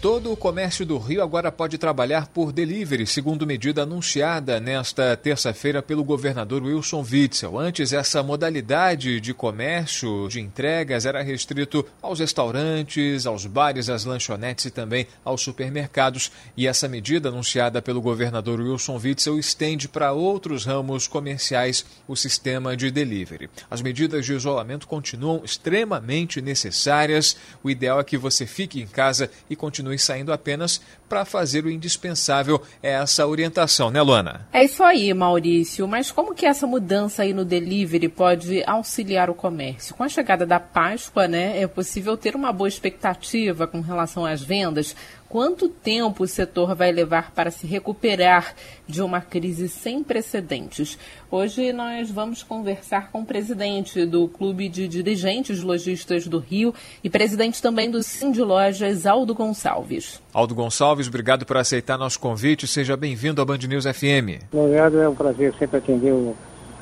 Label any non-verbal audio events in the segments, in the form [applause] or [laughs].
Todo o comércio do Rio agora pode trabalhar por delivery, segundo medida anunciada nesta terça-feira pelo governador Wilson Witzel. Antes, essa modalidade de comércio de entregas era restrito aos restaurantes, aos bares, às lanchonetes e também aos supermercados. E essa medida anunciada pelo governador Wilson Witzel estende para outros ramos comerciais o sistema de delivery. As medidas de isolamento continuam extremamente necessárias. O ideal é que você fique em casa e continue saindo apenas para fazer o indispensável. É essa orientação, né, Luana? É isso aí, Maurício. Mas como que essa mudança aí no delivery pode auxiliar o comércio? Com a chegada da Páscoa, né, é possível ter uma boa expectativa com relação às vendas. Quanto tempo o setor vai levar para se recuperar de uma crise sem precedentes? Hoje nós vamos conversar com o presidente do Clube de Dirigentes Lojistas do Rio e presidente também do Cindy Lojas, Aldo Gonçalves. Aldo Gonçalves, obrigado por aceitar nosso convite. Seja bem-vindo à Band News FM. Obrigado, é um prazer sempre atender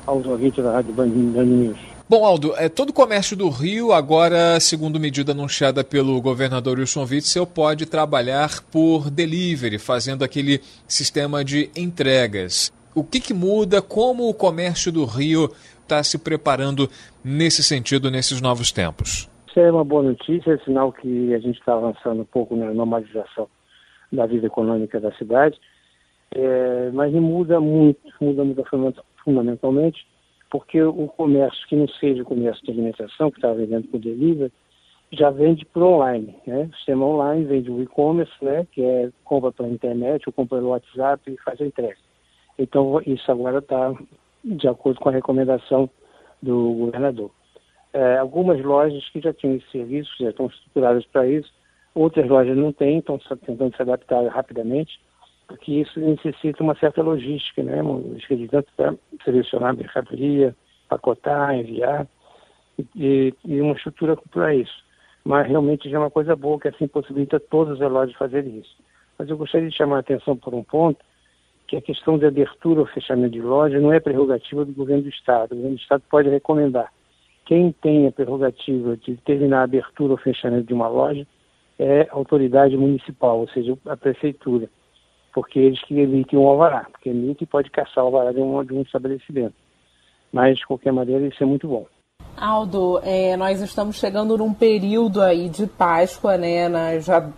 aos ouvintes da Rádio Band News. Bom, Aldo, é, todo o comércio do Rio, agora, segundo medida anunciada pelo governador Wilson Witzel, pode trabalhar por delivery, fazendo aquele sistema de entregas. O que, que muda? Como o comércio do Rio está se preparando nesse sentido, nesses novos tempos? Isso é uma boa notícia, é sinal que a gente está avançando um pouco na normalização da vida econômica da cidade, é, mas muda muito, muda, muda fundamentalmente porque o comércio que não seja o comércio de alimentação, que está vendendo por delivery, já vende por online, né? O sistema online vende o e-commerce, né? Que é compra pela internet ou compra pelo WhatsApp e faz a entrega. Então, isso agora está de acordo com a recomendação do governador. É, algumas lojas que já tinham esse serviço, já estão estruturadas para isso, outras lojas não têm, estão tentando se adaptar rapidamente porque isso necessita uma certa logística, né? tanto para selecionar mercadoria, pacotar, enviar, e, e uma estrutura para isso. Mas realmente já é uma coisa boa que assim possibilita todas as lojas fazerem isso. Mas eu gostaria de chamar a atenção por um ponto, que a questão de abertura ou fechamento de loja não é prerrogativa do governo do Estado. O governo do Estado pode recomendar. Quem tem a prerrogativa de determinar a abertura ou fechamento de uma loja é a autoridade municipal, ou seja, a prefeitura porque eles que emitem um alvará, porque emite pode caçar o alvará de um, de um estabelecimento. Mas, de qualquer maneira, isso é muito bom. Aldo, é, nós estamos chegando num período aí de Páscoa, né? Nós já,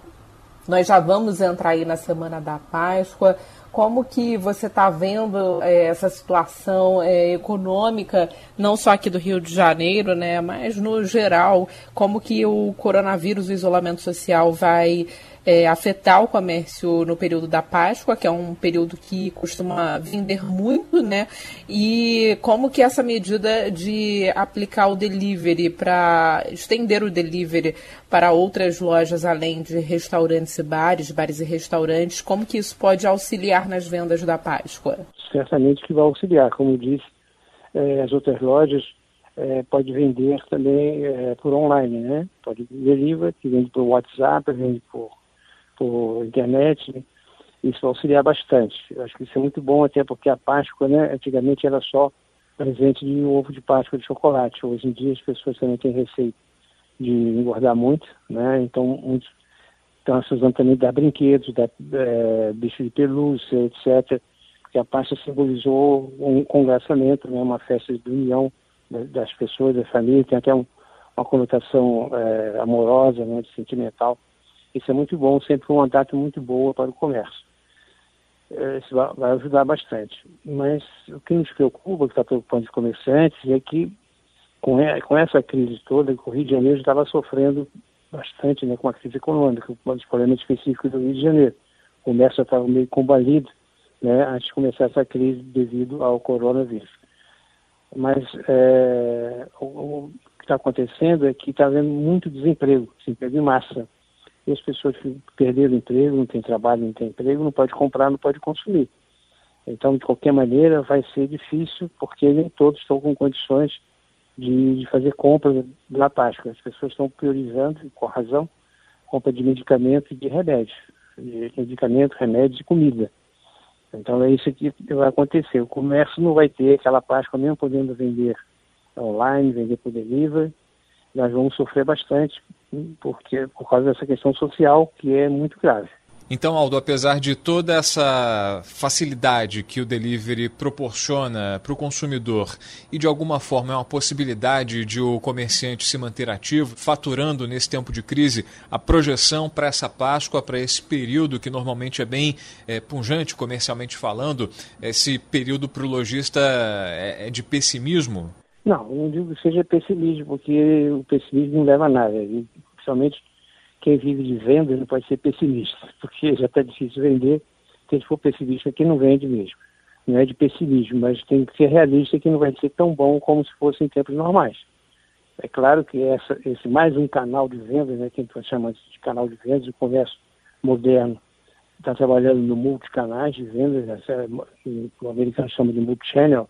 nós já vamos entrar aí na semana da Páscoa. Como que você está vendo é, essa situação é, econômica, não só aqui do Rio de Janeiro, né, mas no geral, como que o coronavírus, o isolamento social vai é, afetar o comércio no período da Páscoa, que é um período que costuma vender muito, né? E como que essa medida de aplicar o delivery para estender o delivery para outras lojas além de restaurantes e bares, bares e restaurantes, como que isso pode auxiliar nas vendas da Páscoa? Certamente que vai auxiliar, como disse, é, as outras lojas é, pode vender também é, por online, né? Pode delivery, que vende por WhatsApp, vende por por internet, né? isso vai auxiliar bastante. Eu acho que isso é muito bom, até porque a Páscoa, né, antigamente era só presente de ovo de Páscoa de chocolate. Hoje em dia as pessoas também têm receio de engordar muito, né? Então muitos estão usando também dar brinquedos, dar é, bicho de pelúcia, etc. Porque a Páscoa simbolizou um congraçamento, né? Uma festa de união das pessoas, da família, tem até um, uma conotação é, amorosa, né? Sentimental. Isso é muito bom, sempre uma data muito boa para o comércio. É, isso vai ajudar bastante. Mas o que nos preocupa, que está preocupando os comerciantes, é que com, essa crise toda, o Rio de Janeiro estava sofrendo bastante né, com a crise econômica, com os problemas específicos do Rio de Janeiro. O comércio estava meio combalido né, antes de começar essa crise devido ao coronavírus. Mas é, o, o, que está acontecendo é que está havendo muito desemprego, desemprego em massa e as pessoas perderam o emprego, não tem trabalho, não tem emprego, não pode comprar, não pode consumir. Então, de qualquer maneira, vai ser difícil, porque nem todos estão com condições de, de fazer compras na Páscoa. As pessoas estão priorizando, com razão, compra de medicamentos e de remédios. medicamentos, remédios e comida. Então é isso que vai acontecer. O comércio não vai ter aquela Páscoa mesmo podendo vender online, vender por delivery. Nós vamos sofrer bastante porque, por causa dessa questão social que é muito grave. Então, Aldo, apesar de toda essa facilidade que o delivery proporciona para o consumidor e de alguma forma é uma possibilidade de o comerciante se manter ativo, faturando nesse tempo de crise, a projeção para essa Páscoa, para esse período que normalmente é bem é, punjante comercialmente falando, esse período para o lojista é, é de pessimismo? Não, não digo que seja pessimismo, porque o pessimismo não leva a nada. E, principalmente quem vive de vendas não pode ser pessimista, [laughs] porque já está difícil vender. Se for pessimista, quem não vende mesmo. Não é de pessimismo, mas tem que ser realista que não vai ser tão bom como se fosse em tempos normais. É claro que essa, esse mais um canal de vendas, né, que a gente chama de canal de vendas, o comércio moderno está trabalhando no multicanais de vendas, né, o americano chama de multichannel,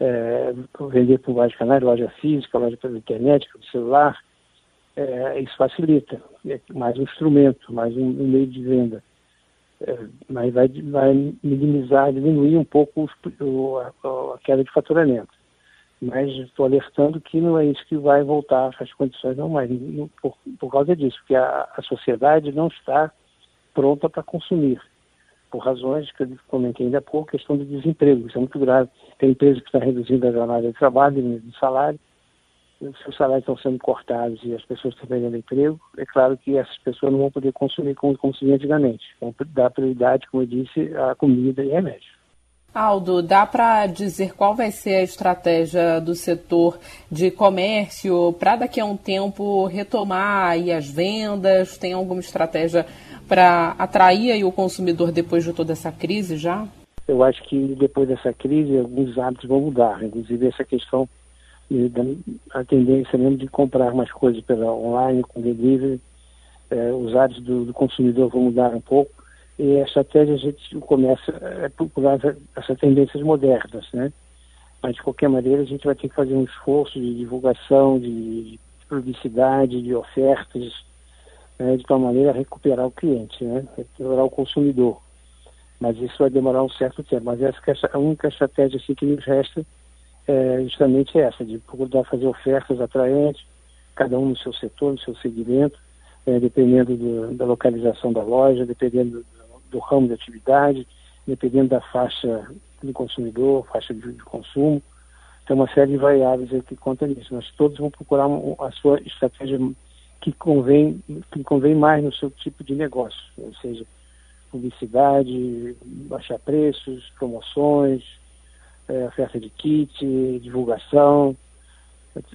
é, vender por vários canais, loja física, loja pela internet, pelo celular, é, isso facilita. É mais um instrumento, mais um, um meio de venda. É, mas vai, vai minimizar, diminuir um pouco os, o, a, a, queda de faturamento. Mas estou alertando que não é isso que vai voltar às condições normais, por, por causa disso, porque a, a sociedade não está pronta para consumir, por razões que eu comentei ainda há pouco, questão do desemprego, isso é muito grave. Tem empresa que está reduzindo a jornada de trabalho, de salário, os salários estão sendo cortados e as pessoas estão perdendo emprego, é claro que essas pessoas não vão poder consumir como consumiam antigamente. Vão dar prioridade, como eu disse, à comida e remédio. Aldo, dá para dizer qual vai ser a estratégia do setor de comércio para daqui a um tempo retomar as vendas? Tem alguma estratégia para atrair o consumidor depois de toda essa crise já? Eu acho que depois dessa crise alguns hábitos vão mudar, inclusive essa questão a tendência mesmo de comprar mais coisas pela online, com delivery, é, os hábitos do, do, consumidor vão mudar um pouco e a estratégia a gente começa a procurar essas tendências modernas, né? Mas de qualquer maneira a gente vai ter que fazer um esforço de divulgação, de publicidade, de ofertas, né? de tal maneira recuperar o cliente, né? Recuperar o consumidor. Mas isso vai demorar um certo tempo. Mas essa é a única estratégia assim, que nos resta é justamente essa, de procurar fazer ofertas atraentes, cada um no seu setor, no seu segmento, é, dependendo do, da localização da loja, dependendo do, do, ramo de atividade, dependendo da faixa do consumidor, faixa de, de consumo. Tem uma série de variáveis que conta nisso. Nós todos vamos procurar a sua estratégia que convém, que convém mais no seu tipo de negócio, ou seja, publicidade, baixar preços, promoções, é, oferta de kit, divulgação,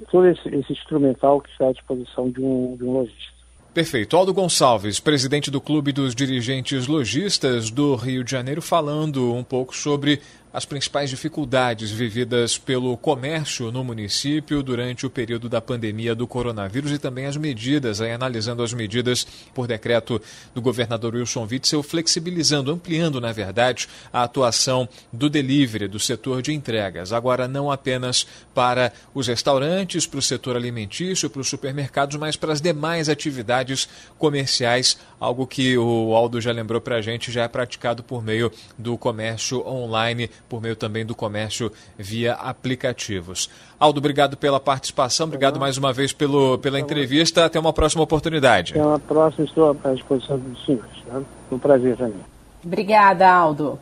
todo esse, esse, instrumental que está à disposição de um, de um lojista. Perfeito. Aldo Gonçalves, presidente do Clube dos Dirigentes Lojistas do Rio de Janeiro, falando um pouco sobre as principais dificuldades vividas pelo comércio no município durante o período da pandemia do coronavírus e também as medidas, aí analisando as medidas por decreto do governador Wilson Witzel, flexibilizando, ampliando, na verdade, a atuação do delivery, do setor de entregas. Agora, não apenas para os restaurantes, para o setor alimentício, para os supermercados, mas para as demais atividades comerciais, algo que o Aldo já lembrou para a gente, já é praticado por meio do comércio online por meio também do comércio via aplicativos. Aldo, obrigado pela participação, obrigado mais uma vez pelo, pela entrevista. Até uma próxima oportunidade. Até uma próxima, estou à disposição dos senhores. Tá? Um prazer também. Obrigada, Aldo.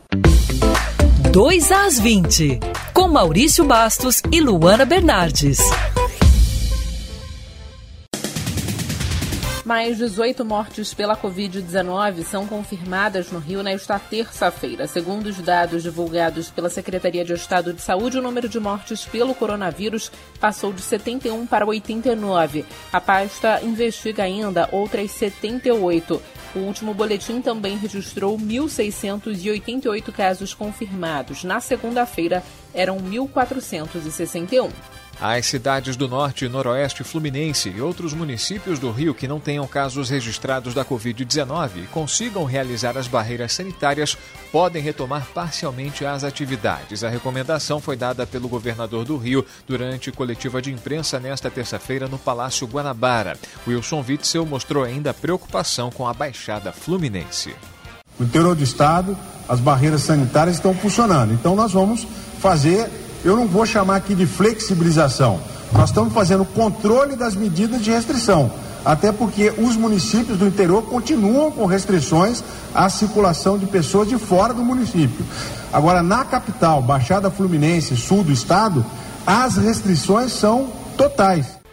2 às 20, com Maurício Bastos e Luana Bernardes. Mais 18 mortes pela Covid-19 são confirmadas no Rio nesta terça-feira. Segundo os dados divulgados pela Secretaria de Estado de Saúde, o número de mortes pelo coronavírus passou de 71 para 89. A pasta investiga ainda outras 78. O último boletim também registrou 1.688 casos confirmados. Na segunda-feira, eram 1.461. As cidades do norte e noroeste fluminense e outros municípios do Rio que não tenham casos registrados da Covid-19 e consigam realizar as barreiras sanitárias podem retomar parcialmente as atividades. A recomendação foi dada pelo governador do Rio durante coletiva de imprensa nesta terça-feira no Palácio Guanabara. Wilson Witzel mostrou ainda preocupação com a Baixada Fluminense. No interior do estado, as barreiras sanitárias estão funcionando. Então nós vamos fazer eu não vou chamar aqui de flexibilização. Nós estamos fazendo controle das medidas de restrição, até porque os municípios do interior continuam com restrições à circulação de pessoas de fora do município. Agora, na capital, Baixada Fluminense, sul do estado, as restrições são totais.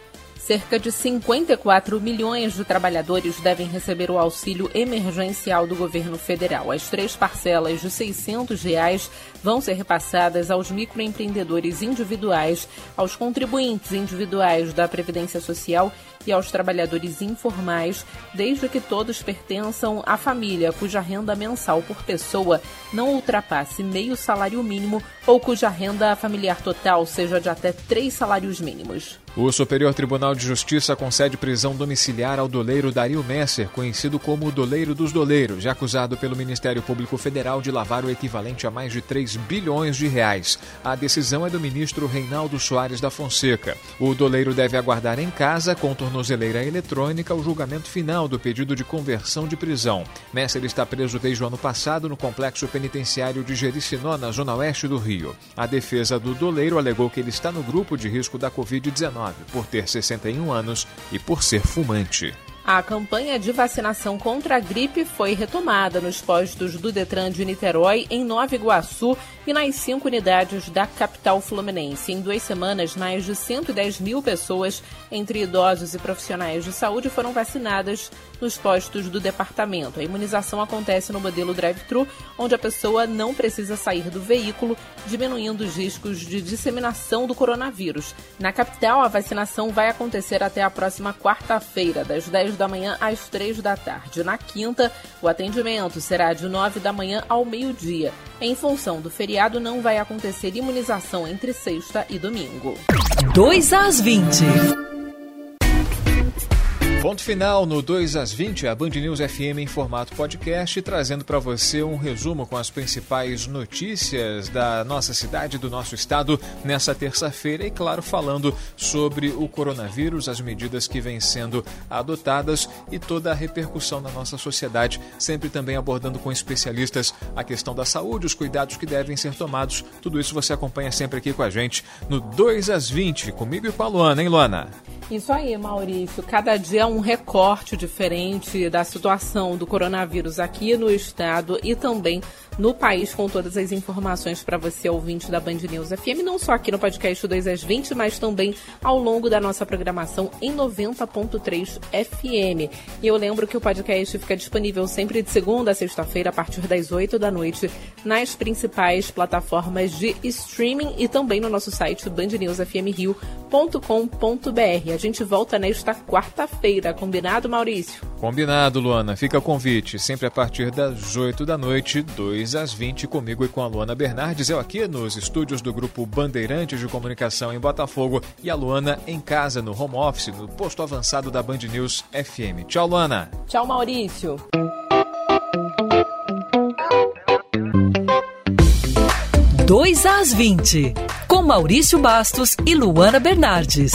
Cerca de 54 milhões de trabalhadores devem receber o auxílio emergencial do governo federal. As três parcelas de 600 reais vão ser repassadas aos microempreendedores individuais, aos contribuintes individuais da Previdência Social e aos trabalhadores informais, desde que todos pertençam à família cuja renda mensal por pessoa não ultrapasse meio salário mínimo ou cuja renda familiar total seja de até três salários mínimos. O Superior Tribunal de Justiça concede prisão domiciliar ao doleiro Dario Messer, conhecido como o Doleiro dos Doleiros, acusado pelo Ministério Público Federal de lavar o equivalente a mais de 3 bilhões de reais. A decisão é do ministro Reinaldo Soares da Fonseca. O doleiro deve aguardar em casa, com tornozeleira eletrônica, o julgamento final do pedido de conversão de prisão. Messer está preso desde o ano passado no complexo penitenciário de Jericinó, na zona oeste do Rio. A defesa do doleiro alegou que ele está no grupo de risco da Covid-19 por ter 61 anos e por ser fumante. A campanha de vacinação contra a gripe foi retomada nos postos do Detran de Niterói, em Nova Iguaçu e nas cinco unidades da capital fluminense. Em duas semanas, mais de 110 mil pessoas, entre idosos e profissionais de saúde, foram vacinadas nos postos do departamento. A imunização acontece no modelo drive-thru, onde a pessoa não precisa sair do veículo, diminuindo os riscos de disseminação do coronavírus. Na capital, a vacinação vai acontecer até a próxima quarta-feira, das 10 da manhã às 3 da tarde. Na quinta, o atendimento será de 9 da manhã ao meio-dia. Em função do feriado, não vai acontecer imunização entre sexta e domingo. 2 às 20. Ponto final no 2 às 20, a Band News FM em formato podcast, trazendo para você um resumo com as principais notícias da nossa cidade, do nosso estado, nessa terça-feira. E, claro, falando sobre o coronavírus, as medidas que vêm sendo adotadas e toda a repercussão na nossa sociedade. Sempre também abordando com especialistas a questão da saúde, os cuidados que devem ser tomados. Tudo isso você acompanha sempre aqui com a gente no 2 às 20, comigo e com a Luana, hein, Luana? Isso aí, Maurício. Cada dia um recorte diferente da situação do coronavírus aqui no estado e também no país, com todas as informações para você, ouvinte da Band News FM, não só aqui no podcast 2 às 20, mas também ao longo da nossa programação em 90.3 FM. E eu lembro que o podcast fica disponível sempre de segunda a sexta-feira, a partir das 8 da noite, nas principais plataformas de streaming e também no nosso site bandnewsfmrio.com.br. A gente volta nesta quarta-feira, combinado, Maurício? Combinado, Luana. Fica o convite, sempre a partir das 8 da noite, 2 às 20, comigo e com a Luana Bernardes. Eu aqui nos estúdios do Grupo Bandeirantes de Comunicação em Botafogo e a Luana em casa, no home office, no posto avançado da Band News FM. Tchau, Luana. Tchau, Maurício. Dois às 20, com Maurício Bastos e Luana Bernardes.